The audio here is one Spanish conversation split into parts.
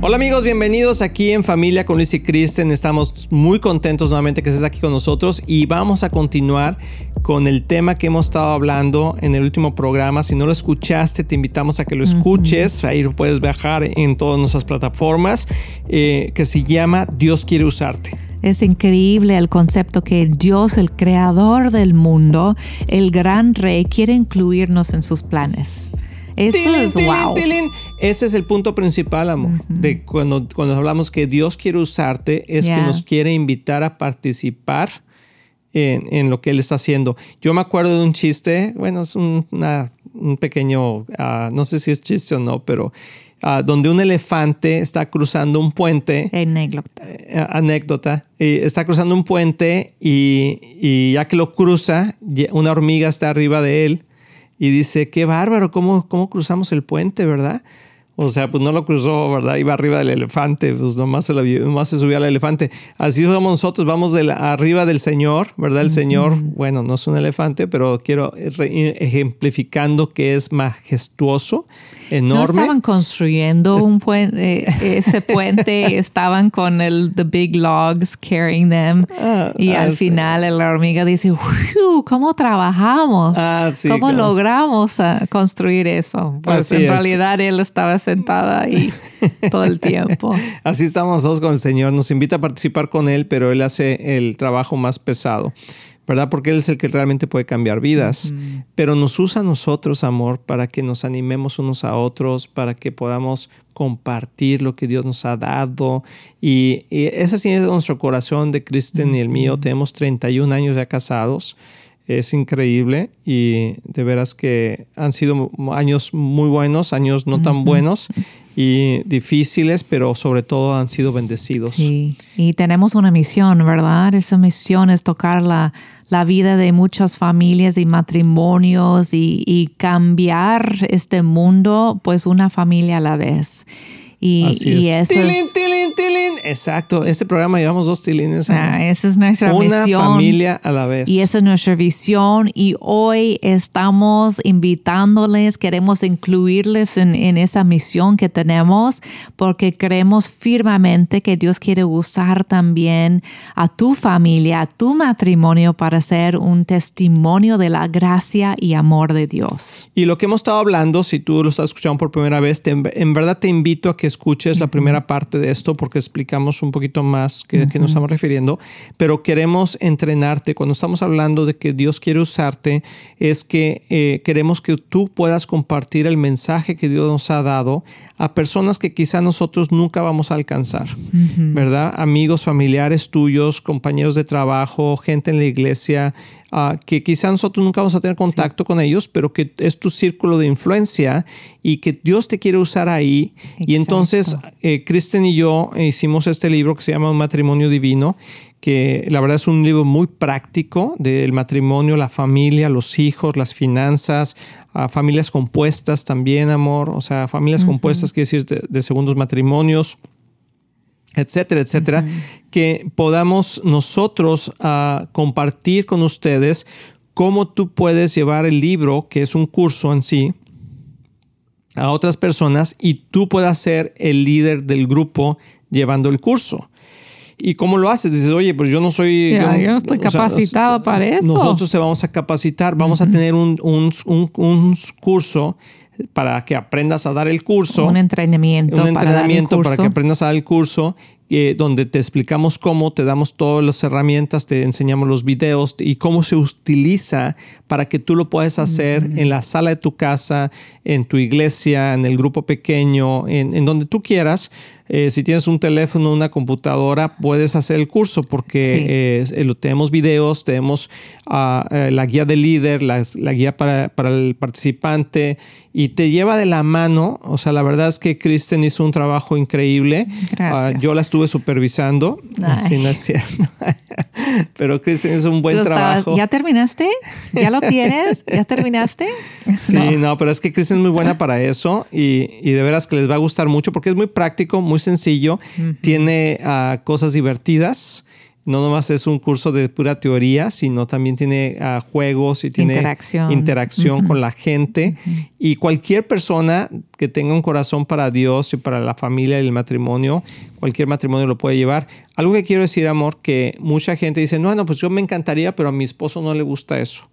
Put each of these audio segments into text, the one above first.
Hola amigos, bienvenidos aquí en Familia con Luis y Kristen. Estamos muy contentos nuevamente que estés aquí con nosotros y vamos a continuar con el tema que hemos estado hablando en el último programa. Si no lo escuchaste, te invitamos a que lo escuches. Ahí lo puedes bajar en todas nuestras plataformas, eh, que se llama Dios quiere usarte. Es increíble el concepto que Dios, el creador del mundo, el gran rey, quiere incluirnos en sus planes. Eso es wow. Ese es el punto principal, amor, de cuando, cuando hablamos que Dios quiere usarte, es que nos quiere invitar a participar en, lo que Él está haciendo. Yo me acuerdo de un chiste, bueno, es un, pequeño, ah, no sé si es chiste o no, pero ah, donde un elefante está cruzando un puente. Anécdota. Eh, anécdota. está cruzando un puente y, y ya que lo cruza, una hormiga está arriba de él y dice, qué bárbaro, ¿cómo, cómo cruzamos el puente, verdad? O sea, pues no lo cruzó, ¿verdad? Iba arriba del elefante, pues nomás se, nomás se subía al elefante. Así somos nosotros, vamos de arriba del Señor, ¿verdad? El Señor, bueno, no es un elefante, pero quiero ejemplificando que es majestuoso enorme. No estaban construyendo un puente, eh, ese puente, estaban con el the big logs carrying them ah, y al final la hormiga dice, ¿cómo trabajamos? Ah, ¿Cómo logramos ah, construir eso? Pues en realidad él estaba sentada ahí todo el tiempo. Así estamos nosotros con el Señor, nos invita a participar con él, pero él hace el trabajo más pesado. ¿Verdad? Porque Él es el que realmente puede cambiar vidas. Pero nos usa a nosotros, amor, para que nos animemos unos a otros, para que podamos compartir lo que Dios nos ha dado. Y, ese sí es nuestro corazón de Kristen y el mío. Tenemos 31 años ya casados. Es increíble y de veras que han sido años muy buenos, años no tan buenos y difíciles, pero sobre todo han sido bendecidos. Sí, y tenemos una misión, ¿verdad? Esa misión es tocar la, la vida de muchas familias y matrimonios y, cambiar este mundo, pues una familia a la vez. Y, Así es. Exacto, este programa llevamos dos tilines. Ah, esa es nuestra Una familia a la vez. Y esa es nuestra visión. Y hoy estamos invitándoles, queremos incluirles en, en esa misión que tenemos, porque creemos firmemente que Dios quiere usar también a tu familia, a tu matrimonio para ser un testimonio de la gracia y amor de Dios. Y lo que hemos estado hablando, si tú lo estás escuchando por primera vez, en verdad te invito a que escuches la primera parte de esto porque explicamos un poquito más que, nos estamos refiriendo, pero queremos entrenarte. Cuando estamos hablando de que Dios quiere usarte, es que eh, queremos que tú puedas compartir el mensaje que Dios nos ha dado a personas que quizá nosotros nunca vamos a alcanzar, ¿verdad? Amigos, familiares tuyos, compañeros de trabajo, gente en la iglesia, Ah, que quizá nosotros nunca vamos a tener contacto con ellos, pero que es tu círculo de influencia y que Dios te quiere usar ahí. Y entonces, eh, Kristen y yo hicimos este libro que se llama Un matrimonio divino, que la verdad es un libro muy práctico del matrimonio, la familia, los hijos, las finanzas, ah, familias compuestas también, amor, o sea, familias compuestas, quiere decir, de segundos matrimonios etcétera, etcétera, que podamos nosotros ah, compartir con ustedes cómo tú puedes llevar el libro, que es un curso en sí, a otras personas y tú puedas ser el líder del grupo llevando el curso. ¿Y cómo lo haces? Dices, oye, pues yo no soy... yo, no estoy capacitado para eso. Nosotros te vamos a capacitar, vamos a tener un, un, un curso para que aprendas a dar el curso. Un entrenamiento. Un entrenamiento para, que aprendas a dar el curso, eh, donde te explicamos cómo, te damos todas las herramientas, te enseñamos los videos y cómo se utiliza para que tú lo puedas hacer en la sala de tu casa, en tu iglesia, en el grupo pequeño, en, donde tú quieras. Eh, si tienes un teléfono, una computadora, puedes hacer el curso porque eh, tenemos videos, tenemos ah, la guía del líder, la, guía para, para, el participante y y te lleva de la mano. O sea, la verdad es que Kristen hizo un trabajo increíble. Gracias. Ah, yo la estuve supervisando. Así no es cierto. Pero Kristen hizo un buen estabas- trabajo. ¿Ya terminaste? ¿Ya lo tienes? ¿Ya terminaste? Sí, no. pero es que Kristen es muy buena para eso y, y de veras que les va a gustar mucho porque es muy práctico, muy sencillo, tiene ah, cosas divertidas. No nomás es un curso de pura teoría, sino también tiene ah, juegos y tiene Interacción. interacción con la gente. Y cualquier persona que tenga un corazón para Dios y para la familia y el matrimonio, cualquier matrimonio lo puede llevar. Algo que quiero decir, amor, que mucha gente dice, no, no, pues yo me encantaría, pero a mi esposo no le gusta eso.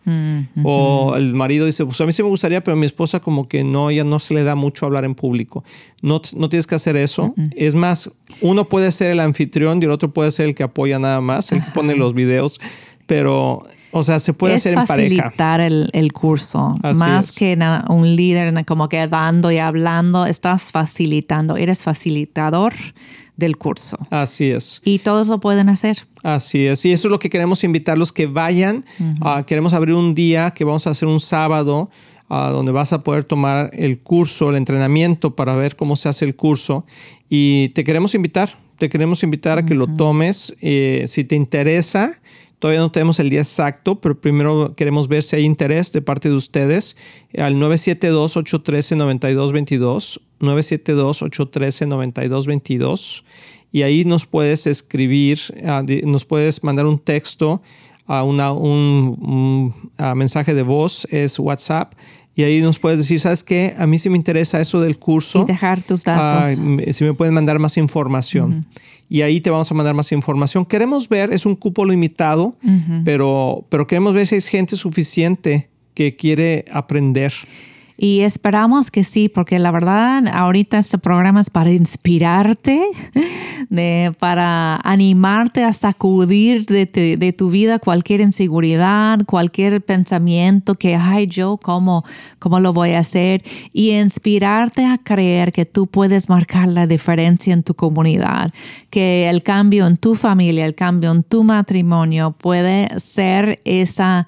O el marido dice, pues a mí sí me gustaría, pero a mi esposa como que no, ya no se le da mucho hablar en público. No, no tienes que hacer eso. Es más, uno puede ser el anfitrión y el otro puede ser el que apoya nada más, el que pone los videos, pero, o sea, se puede es hacer en pareja. facilitar el, el curso. Así Más es. que nada un líder como que dando y hablando, estás facilitando. Eres facilitador del curso. Así es. Y todos lo pueden hacer. Así es, y eso es lo que queremos invitarlos que vayan. Ah, queremos abrir un día que vamos a hacer un sábado ah, donde vas a poder tomar el curso, el entrenamiento para ver cómo se hace el curso. Y te queremos invitar, te queremos invitar a que lo tomes. Eh, si te interesa, todavía no tenemos el día exacto, pero primero queremos ver si hay interés de parte de ustedes al 972-813-9222. 972-813-9222 y ahí nos puedes escribir, ah, nos puedes mandar un texto a una, un, un, ah, mensaje de voz, es WhatsApp, y ahí nos puedes decir, ¿sabes qué? A mí sí me interesa eso del curso. Y dejar tus Ah, datos. me- si me pueden mandar más información. Y ahí te vamos a mandar más información. Queremos ver, es un cupo limitado, pero, pero queremos ver si hay gente suficiente que quiere aprender. Y esperamos que sí, porque la verdad, ahorita este programa es para inspirarte, de, para animarte a sacudir de, de tu vida cualquier inseguridad, cualquier pensamiento que, ay, yo, ¿cómo, ¿cómo lo voy a hacer? Y inspirarte a creer que tú puedes marcar la diferencia en tu comunidad, que el cambio en tu familia, el cambio en tu matrimonio puede ser esa...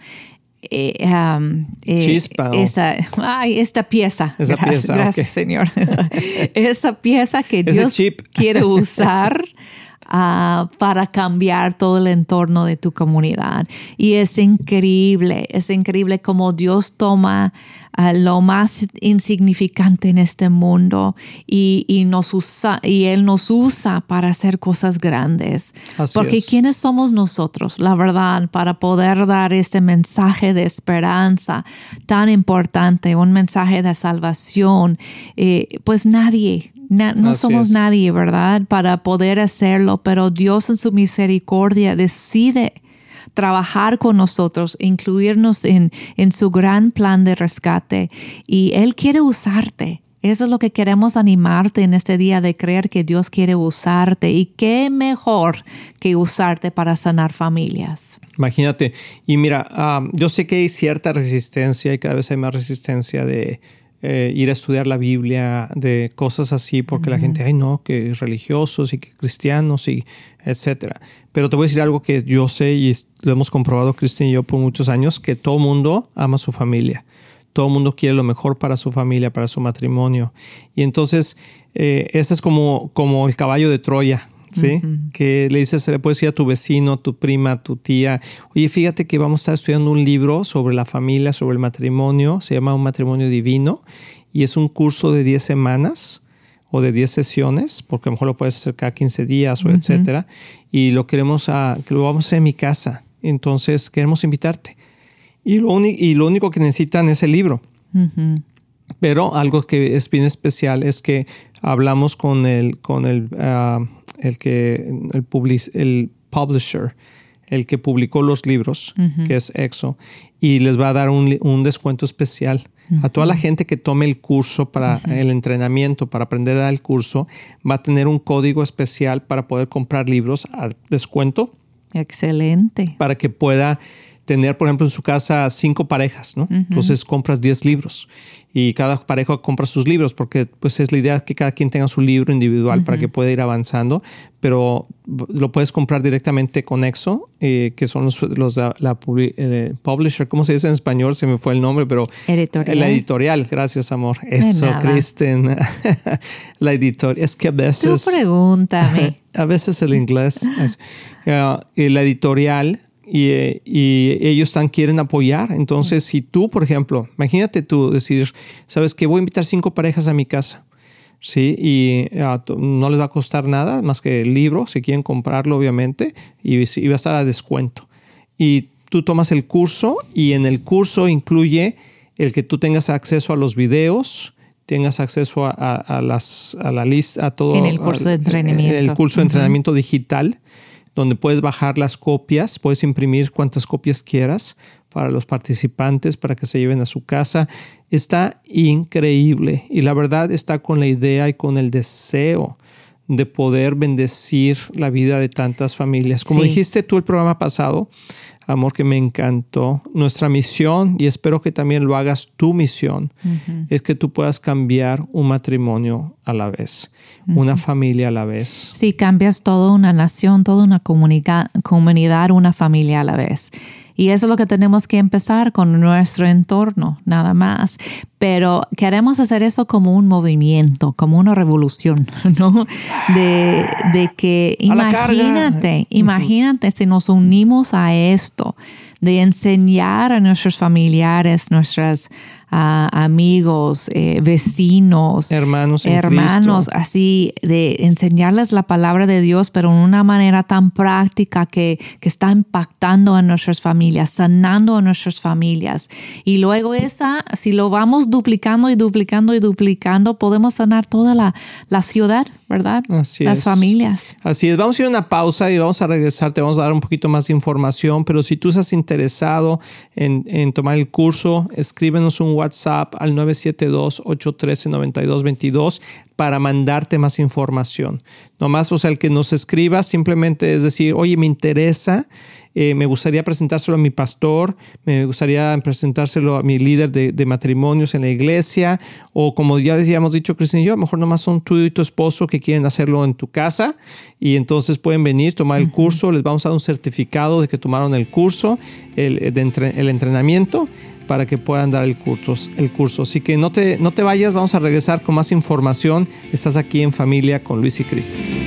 eh, um, eh, Chispa, esa, ay, esta pieza. Esa gracias, pieza, gracias ok. Señor. esa pieza que Dios chip. quiere usar ah, para cambiar todo el entorno de tu comunidad. Y es increíble, es increíble cómo Dios toma ah, lo más insignificante en este mundo y, y nos usa, y Él nos usa para hacer cosas grandes. Así Porque es. ¿quiénes somos nosotros, la verdad, para poder dar este mensaje de esperanza tan importante, un mensaje de salvación? Eh, pues nadie, na- no Así somos es. nadie, ¿verdad? Para poder hacerlo, pero Dios en su misericordia decide trabajar con nosotros, incluirnos en, en su gran plan de rescate y Él quiere usarte. Eso es lo que queremos animarte en este día de creer que Dios quiere usarte y qué mejor que usarte para sanar familias. Imagínate. Y mira, ah, yo sé que hay cierta resistencia y cada vez hay más resistencia de eh, ir a estudiar la Biblia, de cosas así, porque la gente, ay no, que religiosos y que cristianos y etcétera. Pero te voy a decir algo que yo sé y lo hemos comprobado Cristian y yo por muchos años, que todo mundo ama a su familia. Todo el mundo quiere lo mejor para su familia, para su matrimonio. Y entonces, eh, ese es como, como el caballo de Troya, ¿sí? Que le dices, le puedes decir a tu vecino, tu prima, tu tía, oye, fíjate que vamos a estar estudiando un libro sobre la familia, sobre el matrimonio, se llama Un matrimonio divino, y es un curso de 10 semanas o de 10 sesiones, porque a lo mejor lo puedes hacer cada 15 días o etcétera, y lo queremos a, que lo vamos a hacer en mi casa. Entonces, queremos invitarte. Y lo, uni- y lo único que necesitan es el libro. Pero algo que es bien especial es que hablamos con el, con el, ah, el que el, public- el publisher, el que publicó los libros, que es EXO, y les va a dar un, un descuento especial. A toda la gente que tome el curso para el entrenamiento, para aprender a dar el curso, va a tener un código especial para poder comprar libros a descuento Excelente. para que pueda tener, por ejemplo, en su casa cinco parejas, ¿no? Entonces compras 10 libros y cada pareja compra sus libros porque pues es la idea que cada quien tenga su libro individual para que pueda ir avanzando, pero lo puedes comprar directamente con Exo, eh, que son los, los la, eh, publisher, ¿cómo se dice en español? Se me fue el nombre, pero editorial. la editorial, gracias amor. Eso, Kristen. la editorial, es que a veces... Tú pregúntame. a veces el inglés. Es, la editorial y, ellos están, quieren apoyar. Entonces, si tú, por ejemplo, imagínate tú decir, sabes que voy a invitar cinco parejas a mi casa. Sí, y ah, no les va a costar nada más que el libro, si quieren comprarlo, obviamente, y, va a estar a descuento. Y tú tomas el curso y en el curso incluye el que tú tengas acceso a los videos, tengas acceso a, las, a la lista, a todo. En el curso de entrenamiento. El curso de entrenamiento digital donde puedes bajar las copias, puedes imprimir cuantas copias quieras para los participantes, para que se lleven a su casa. Está increíble y la verdad está con la idea y con el deseo de poder bendecir la vida de tantas familias. Como dijiste tú el programa pasado, amor que me encantó, nuestra misión, y espero que también lo hagas tu misión, es que tú puedas cambiar un matrimonio a la vez, una familia a la vez. Sí, cambias toda una nación, toda una comunidad, una familia a la vez. Y eso es lo que tenemos que empezar con nuestro entorno, nada más. Pero queremos hacer eso como un movimiento, como una revolución, ¿no? De, de que imagínate, imagínate si nos unimos a esto, de enseñar a nuestros familiares, nuestras amigos, eh, vecinos, hermanos, hermanos, así de enseñarles la palabra de Dios, pero en una manera tan práctica que, que está impactando a nuestras familias, sanando a nuestras familias. Y luego esa, si lo vamos duplicando y duplicando y duplicando, podemos sanar toda la, la ciudad, ¿verdad? Así Las familias. Así es. Vamos a ir a una pausa y vamos a regresar. Te vamos a dar un poquito más de información, pero si tú estás interesado en, en tomar el curso, escríbenos un WhatsApp al 972-813-9222 para mandarte más información. Nomás, o sea, el que nos escriba simplemente es decir, oye, me interesa, eh, me gustaría presentárselo a mi pastor, me gustaría presentárselo a mi líder de, matrimonios en la iglesia, o como ya decíamos dicho Cristian y yo, a lo mejor nomás son tú y tu esposo que quieren hacerlo en tu casa y entonces pueden venir, tomar el curso, les vamos a dar un certificado de que tomaron el curso, el, el entrenamiento para que puedan dar el curso. El curso. Así que no te, no te vayas, vamos a regresar con más información. Estás aquí en familia con Luis y Cristian.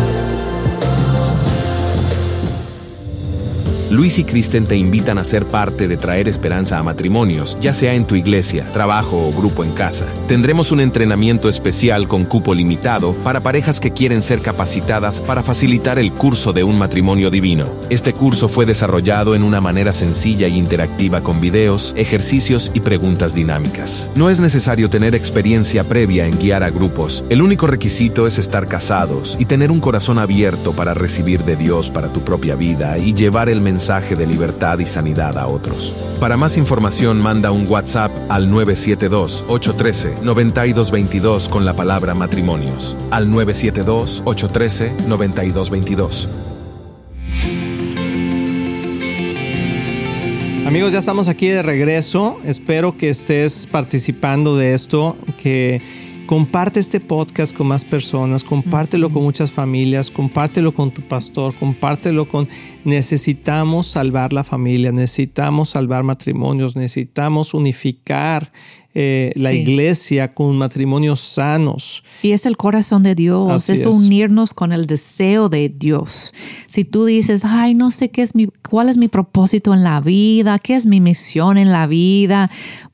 Luis y Kristen te invitan a ser parte de traer esperanza a matrimonios, ya sea en tu iglesia, trabajo o grupo en casa. Tendremos un entrenamiento especial con cupo limitado para parejas que quieren ser capacitadas para facilitar el curso de un matrimonio divino. Este curso fue desarrollado en una manera sencilla e interactiva con videos, ejercicios y preguntas dinámicas. No es necesario tener experiencia previa en guiar a grupos. El único requisito es estar casados y tener un corazón abierto para recibir de Dios para tu propia vida y llevar el mensaje mensaje de libertad y sanidad a otros. Para más información manda un WhatsApp al 972-813-9222 con la palabra matrimonios. Al 972-813-9222. Amigos, ya estamos aquí de regreso. Espero que estés participando de esto, que comparte este podcast con más personas, compártelo con muchas familias, compártelo con tu pastor, compártelo con necesitamos salvar la familia, necesitamos salvar matrimonios, necesitamos unificar eh, la iglesia con matrimonios sanos. Y es el corazón de Dios, es, unirnos con el deseo de Dios. Si tú dices, ay, no sé qué es mi, cuál es mi propósito en la vida, qué es mi misión en la vida,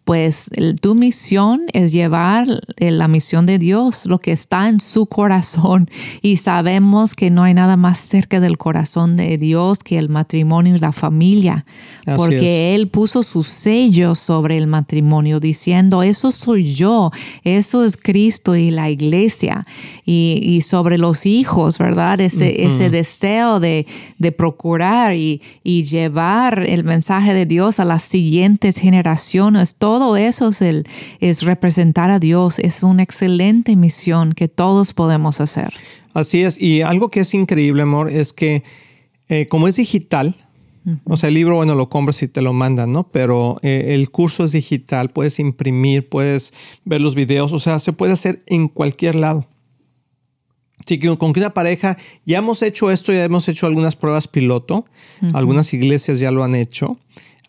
pues tu misión es llevar eh, la misión de Dios, lo que está en su corazón. Y sabemos que no hay nada más cerca del corazón de Dios que el matrimonio y la familia, porque Él puso su sello sobre el matrimonio diciendo, eso soy yo, eso es Cristo y la iglesia. Y, sobre los hijos, ¿verdad? Ese, ese deseo de, procurar y, llevar el mensaje de Dios a las siguientes generaciones, todo eso es, el, es representar a Dios, es una excelente misión que todos podemos hacer. Así es, y algo que es increíble, amor, es que eh, como es digital, o sea, el libro, bueno, lo compras y te lo mandan, ¿no? Pero eh, el curso es digital, puedes imprimir, puedes ver los videos, o sea, se puede hacer en cualquier lado. Así que con que una pareja, ya hemos hecho esto, ya hemos hecho algunas pruebas piloto, algunas iglesias ya lo han hecho.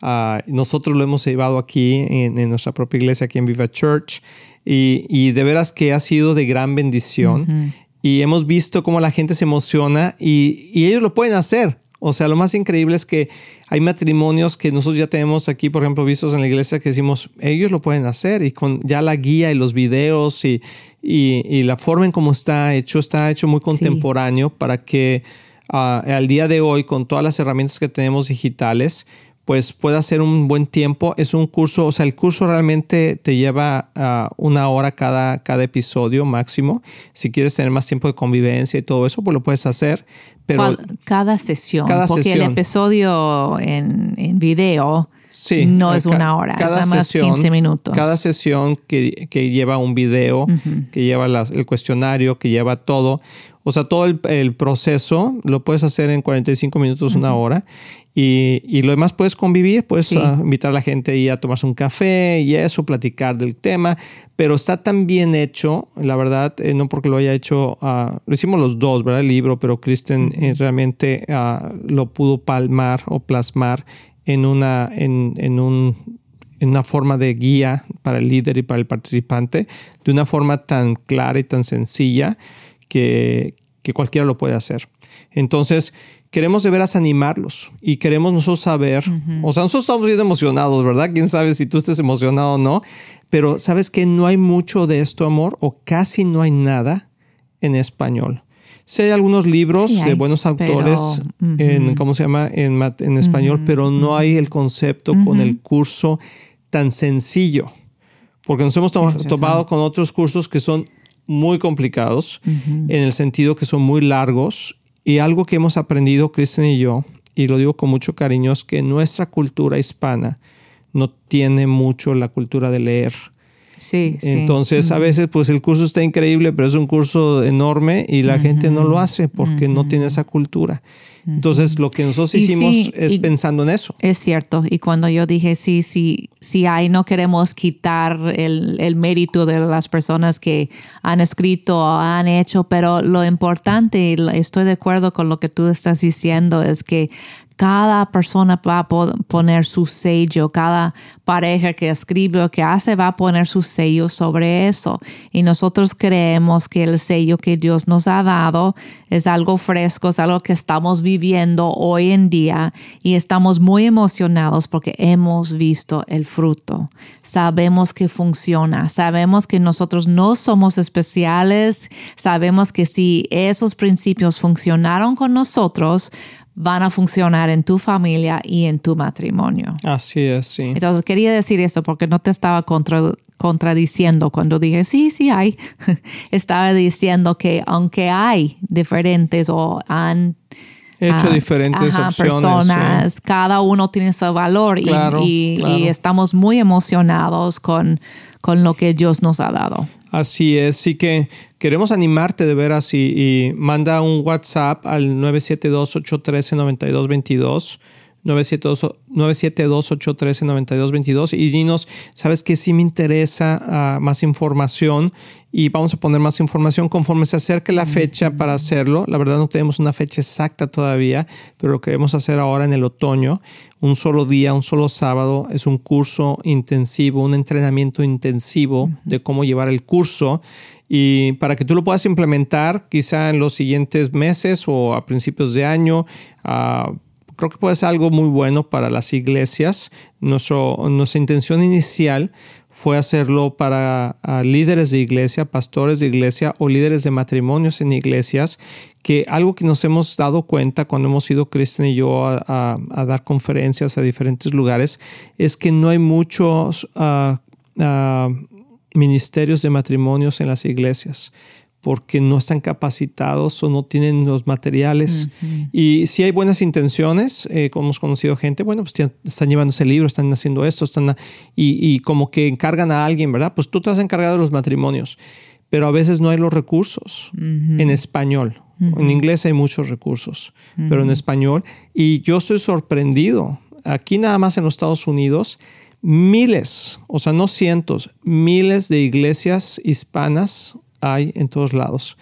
Ah, nosotros lo hemos llevado aquí en, nuestra propia iglesia, aquí en Viva Church, y, de veras que ha sido de gran bendición. Y hemos visto cómo la gente se emociona y, y ellos lo pueden hacer. O sea, lo más increíble es que hay matrimonios que nosotros ya tenemos aquí, por ejemplo, vistos en la iglesia que decimos, ellos lo pueden hacer y con ya la guía y los videos y, y, la forma en cómo está hecho, está hecho muy contemporáneo para que ah, al día de hoy, con todas las herramientas que tenemos digitales, pues pueda ser un buen tiempo. Es un curso, o sea, el curso realmente te lleva a una hora cada, cada episodio máximo. Si quieres tener más tiempo de convivencia y todo eso, pues lo puedes hacer. Pero cada sesión, porque el episodio en, en video no es una hora, cada es más 15 minutos. Cada sesión que, que lleva un video, que lleva el cuestionario, que lleva todo. O sea, todo el, proceso lo puedes hacer en 45 minutos, una hora. Y, lo demás puedes convivir, puedes ah, invitar a la gente ahí a tomarse un café y eso, platicar del tema, pero está tan bien hecho, la verdad, eh, no porque lo haya hecho, uh, lo hicimos los dos, ¿verdad? El libro, pero Kristen eh, realmente ah, lo pudo palmar o plasmar en una, en, en un en una forma de guía para el líder y para el participante, de una forma tan clara y tan sencilla que, que cualquiera lo puede hacer. Entonces, queremos de veras animarlos y queremos nosotros saber, o sea, nosotros estamos bien emocionados, ¿verdad? Quién sabe si tú estés emocionado o no, pero sabes que no hay mucho de esto, amor, o casi no hay nada en español. Sí hay algunos libros de buenos autores en, ¿cómo se llama? En, en español, pero no hay el concepto con el curso tan sencillo. Porque nos hemos tomado con otros cursos que son muy complicados, en el sentido que son muy largos y algo que hemos aprendido, Kristen y yo, y lo digo con mucho cariño, es que nuestra cultura hispana no tiene mucho la cultura de leer. Sí, Entonces, a veces, pues el curso está increíble, pero es un curso enorme y la gente no lo hace porque no tiene esa cultura. Entonces, lo que nosotros hicimos es pensando en eso. Es cierto. Y cuando yo dije, sí, sí, sí hay, no queremos quitar el, el mérito de las personas que han escrito o han hecho, pero lo importante, estoy de acuerdo con lo que tú estás diciendo, es que cada persona va a poner su sello, cada pareja que escribe o que hace va a poner su sello sobre eso. Y nosotros creemos que el sello que Dios nos ha dado es algo fresco, es algo que estamos viviendo hoy en día y estamos muy emocionados porque hemos visto el fruto. Sabemos que funciona, sabemos que nosotros no somos especiales, sabemos que si esos principios funcionaron con nosotros, van a funcionar en tu familia y en tu matrimonio. Así es, sí. Entonces quería decir eso porque no te estaba contradiciendo cuando dije, sí, sí hay. estaba diciendo que aunque hay diferentes o han hecho ah, diferentes personas, cada uno tiene su valor y, estamos muy emocionados con, con lo que Dios nos ha dado. Así es, sí que queremos animarte de veras y, y manda un WhatsApp al 972-813-9222 972-813-9222 y dinos, sabes que sí me interesa ah, más información y vamos a poner más información conforme se acerque la fecha para hacerlo. La verdad no tenemos una fecha exacta todavía, pero lo queremos hacer ahora en el otoño. Un solo día, un solo sábado, es un curso intensivo, un entrenamiento intensivo de cómo llevar el curso y para que tú lo puedas implementar quizá en los siguientes meses o a principios de año. Uh, creo que puede ser algo muy bueno para las iglesias. Nuestra intención inicial fue hacerlo para líderes de iglesia, pastores de iglesia o líderes de matrimonios en iglesias, que algo que nos hemos dado cuenta cuando hemos ido Kristen y yo a, dar conferencias a diferentes lugares es que no hay muchos... Uh, ah, ministerios de matrimonios en las iglesias porque no están capacitados o no tienen los materiales. Y si hay buenas intenciones, eh, como hemos conocido gente, bueno, pues están llevando ese libro, están haciendo esto, están y, como que encargan a alguien, ¿verdad? Pues tú te has encargado de los matrimonios, pero a veces no hay los recursos en español. En inglés hay muchos recursos, pero en español. Y yo estoy sorprendido. Aquí nada más en los Estados Unidos, miles, o sea, no cientos, miles de iglesias hispanas hay en todos lados.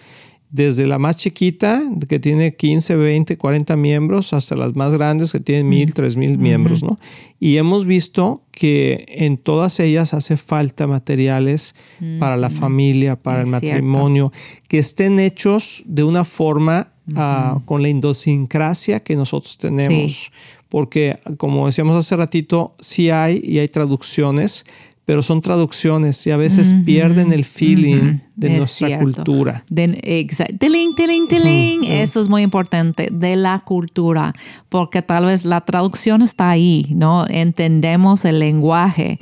Desde la más chiquita, que tiene 15, 20, 40 miembros, hasta las más grandes, que tienen mil, tres mil miembros, ¿no? Y hemos visto que en todas ellas hace falta materiales para la familia, para el matrimonio, que estén hechos de una forma ah, con la idiosincrasia que nosotros tenemos. Porque, como decíamos hace ratito, sí hay y hay traducciones, pero son traducciones y a veces pierden el feeling de nuestra cultura. tiling, tiling, tiling. Eso es muy importante, de la cultura, porque tal vez la traducción está ahí, ¿no? Entendemos el lenguaje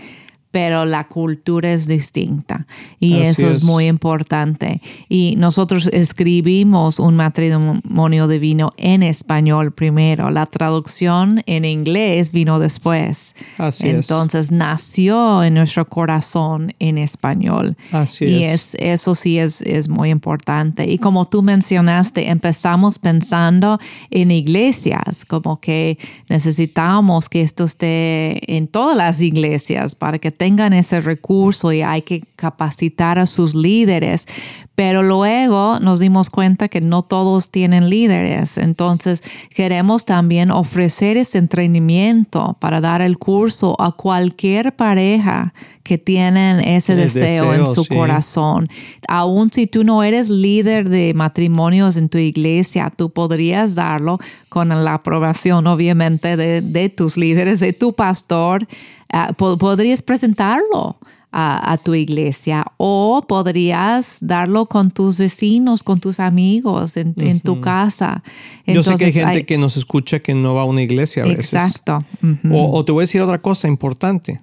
pero la cultura es distinta y eso es. muy importante. Y nosotros escribimos un matrimonio divino en español primero, la traducción en inglés vino después. Así Entonces nació en nuestro corazón en español. Así y es. eso sí es, es muy importante. Y como tú mencionaste, empezamos pensando en iglesias, como que necesitamos que esto esté en todas las iglesias para que tengan ese recurso y hay que capacitar a sus líderes. Pero luego nos dimos cuenta que no todos tienen líderes. Entonces queremos también ofrecer ese entrenamiento para dar el curso a cualquier pareja que tienen ese deseo, en su corazón. Aún si tú no eres líder de matrimonios en tu iglesia, tú podrías darlo con la aprobación, obviamente, de, de tus líderes, de tu pastor. Ah, podrías presentarlo a, tu iglesia o podrías darlo con tus vecinos, con tus amigos, en, tu casa. Yo sé que hay gente que nos escucha que no va a una iglesia a veces. Exacto. o, te voy a decir otra cosa importante.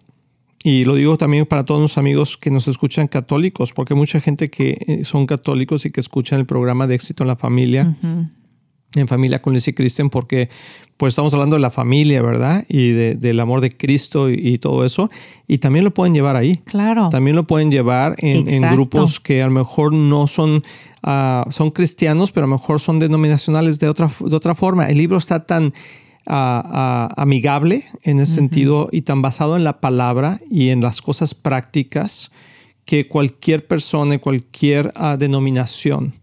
Y lo digo también para todos los amigos que nos escuchan católicos, porque mucha gente que eh, son católicos y que escuchan el programa de éxito en la familia en familia con Lucy Kristen porque pues estamos hablando de la familia, ¿verdad? Y del amor de Cristo y, todo eso. Y también lo pueden llevar ahí. Claro. También lo pueden llevar en, grupos que a lo mejor no son, ah, son cristianos, pero a lo mejor son denominacionales de otra, de otra forma. El libro está tan ah, ah, amigable en ese sentido y tan basado en la palabra y en las cosas prácticas que cualquier persona, cualquier denominación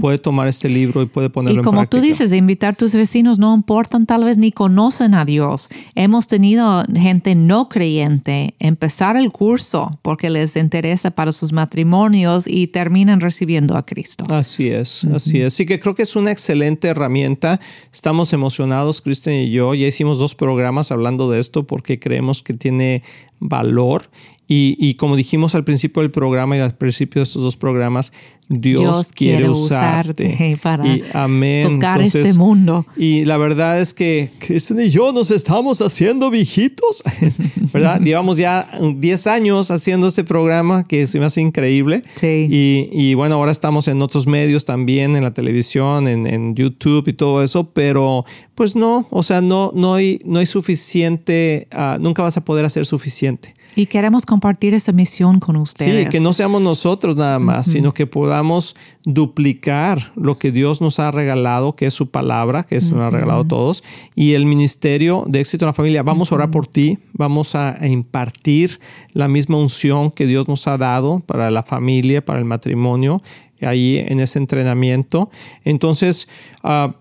puede tomar este libro y puede ponerlo en práctica. Y como tú dices, de invitar a tus vecinos no importan, tal vez ni conocen a Dios. Hemos tenido gente no creyente empezar el curso porque les interesa para sus matrimonios y terminan recibiendo a Cristo. Así es, así es. Así que creo que es una excelente herramienta. Estamos emocionados, Cristian y yo. Ya hicimos dos programas hablando de esto porque creemos que tiene valor y, como dijimos al principio del programa y al principio de estos dos programas, Dios, quiere, usarte, para y, amén. tocar este mundo. Y la verdad es que Cristian y yo nos estamos haciendo viejitos, ¿verdad? Llevamos ya 10 años haciendo este programa que se me hace increíble. Sí. Y, bueno, ahora estamos en otros medios también, en la televisión, en, YouTube y todo eso, pero pues no, o sea, no, no, hay, no hay suficiente, ah, nunca vas a poder hacer suficiente. Y queremos compartir esa misión con ustedes. Sí, que no seamos nosotros nada más, sino que podamos duplicar lo que Dios nos ha regalado, que es su palabra, que es nos ha regalado a todos, y el ministerio de éxito en la familia. Vamos a orar por ti, vamos a, impartir la misma unción que Dios nos ha dado para la familia, para el matrimonio, ahí en ese entrenamiento. Entonces, uh,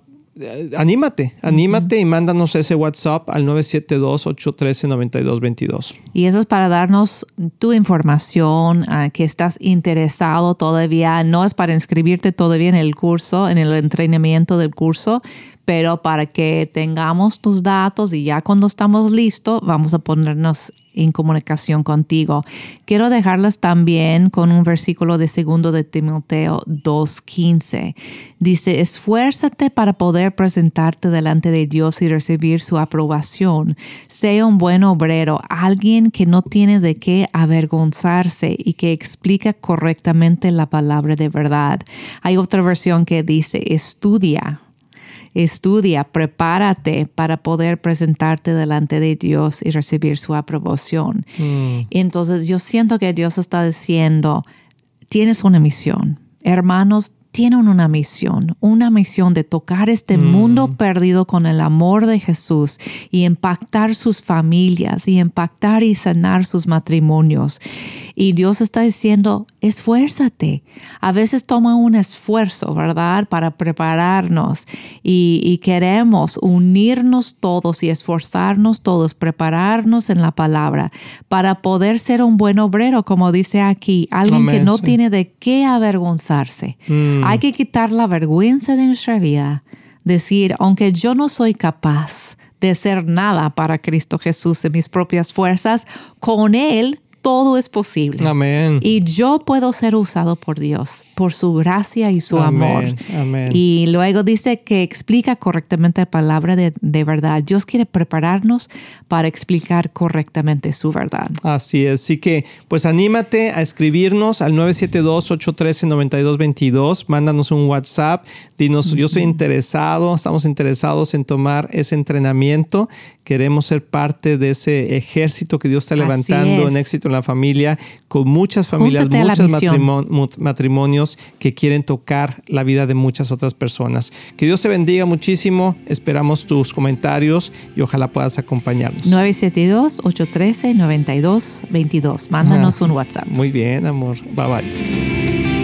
anímate, anímate y mándanos ese WhatsApp al 972-813-9222. Y eso es para darnos tu información, que estás interesado todavía. No es para inscribirte todavía en el curso, en el entrenamiento del curso, pero para que tengamos tus datos y ya cuando estamos listos, vamos a ponernos en comunicación contigo. Quiero dejarlas también con un versículo de segundo de Timoteo 2.15. Dice, esfuérzate para poder presentarte delante de Dios y recibir su aprobación. Sea un buen obrero, alguien que no tiene de qué avergonzarse y que explica correctamente la palabra de verdad. Hay otra versión que dice, estudia estudia, prepárate para poder presentarte delante de Dios y recibir su aprobación. Mm. Entonces yo siento que Dios está diciendo, tienes una misión. Hermanos, tienen una misión, una misión de tocar este mm. mundo perdido con el amor de Jesús y impactar sus familias y impactar y sanar sus matrimonios. Y Dios está diciendo, esfuérzate. A veces toma un esfuerzo, ¿verdad? Para prepararnos y, queremos unirnos todos y esforzarnos todos, prepararnos en la palabra para poder ser un buen obrero, como dice aquí, alguien que no tiene de qué avergonzarse. Mm. Hay que quitar la vergüenza de nuestra vida, decir, aunque yo no soy capaz de ser nada para Cristo Jesús de mis propias fuerzas, con Él todo es posible. Amén. Y yo puedo ser usado por Dios, por su gracia y su amor. Amén. Y luego dice que explica correctamente la palabra de, de, verdad. Dios quiere prepararnos para explicar correctamente su verdad. Así es. Así que, pues anímate a escribirnos al 972-813-9222. Mándanos un WhatsApp. Dinos, yo soy interesado, estamos interesados en tomar ese entrenamiento. Queremos ser parte de ese ejército que Dios está levantando en éxito en la familia, con muchas familias, muchos matrimonios que quieren tocar la vida de muchas otras personas. Que Dios te bendiga muchísimo. Esperamos tus comentarios y ojalá puedas acompañarnos. 972-813-9222. Mándanos un WhatsApp. Muy bien, amor. Bye bye.